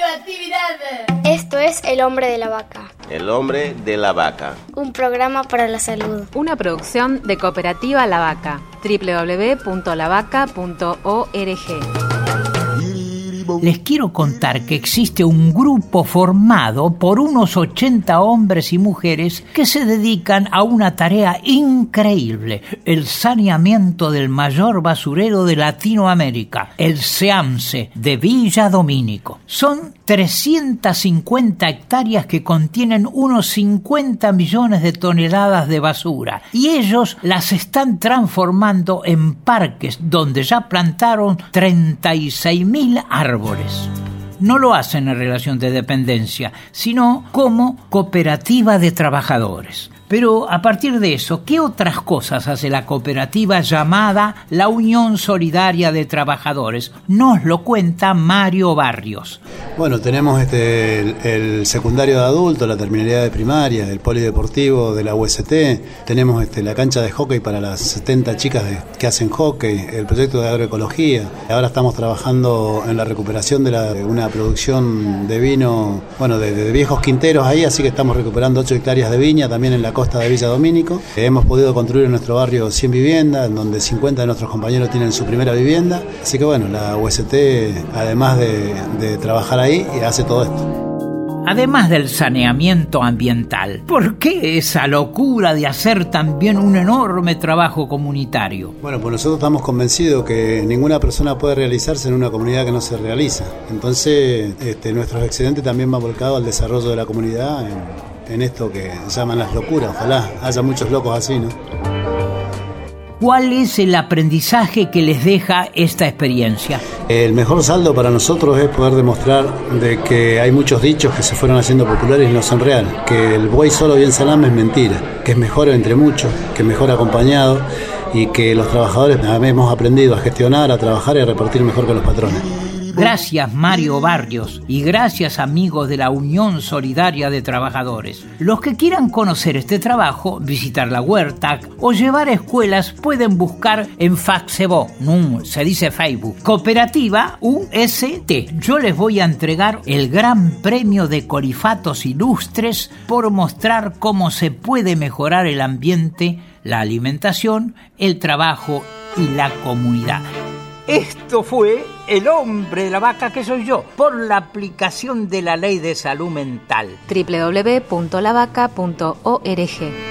Radioactividad. Esto es El Hombre de la Vaca. El hombre de la vaca. Un programa para la salud. Una producción de Cooperativa La Vaca. www.lavaca.org. Les quiero contar que existe un grupo formado por unos 80 hombres y mujeres que se dedican a una tarea increíble, el saneamiento del mayor basurero de Latinoamérica, el SEAMSE de Villa Domínico. Son 350 hectáreas que contienen unos 50 millones de toneladas de basura y ellos las están transformando en parques donde ya plantaron 36 mil árboles no lo hacen en relación de dependencia, sino como cooperativa de trabajadores. Pero a partir de eso, ¿qué otras cosas hace la cooperativa llamada la Unión Solidaria de Trabajadores? Nos lo cuenta Mario Barrios. Bueno, tenemos este, el, secundario de adultos, la terminalidad de primaria, el polideportivo de la UST, tenemos este, la cancha de hockey para las 70 chicas que hacen hockey, el proyecto de agroecología. Ahora estamos trabajando en la recuperación de, una producción de vino, bueno, de, de, viejos quinteros ahí, así que estamos recuperando 8 hectáreas de viña también en la costa de Villa Domínico. Hemos podido construir en nuestro barrio 100 viviendas, en donde 50 de nuestros compañeros tienen su primera vivienda. Así que bueno, la UST, además de, de trabajar ahí, hace todo esto además del saneamiento ambiental. ¿Por qué esa locura de hacer también un enorme trabajo comunitario? Bueno, pues nosotros estamos convencidos que ninguna persona puede realizarse en una comunidad que no se realiza. Entonces, este, nuestros excedentes también van volcados al desarrollo de la comunidad en, en esto que llaman las locuras. Ojalá haya muchos locos así, ¿no? ¿Cuál es el aprendizaje que les deja esta experiencia? El mejor saldo para nosotros es poder demostrar de que hay muchos dichos que se fueron haciendo populares y no son reales, que el buey solo bien salame es mentira, que es mejor entre muchos, que es mejor acompañado y que los trabajadores hemos aprendido a gestionar, a trabajar y a repartir mejor que los patrones. Gracias Mario Barrios y gracias amigos de la Unión Solidaria de Trabajadores. Los que quieran conocer este trabajo, visitar la huerta o llevar a escuelas pueden buscar en Faxebo, se dice Facebook, Cooperativa UST. Yo les voy a entregar el gran premio de Corifatos Ilustres por mostrar cómo se puede mejorar el ambiente, la alimentación, el trabajo y la comunidad. Esto fue El hombre de la vaca que soy yo, por la aplicación de la ley de salud mental. www.lavaca.org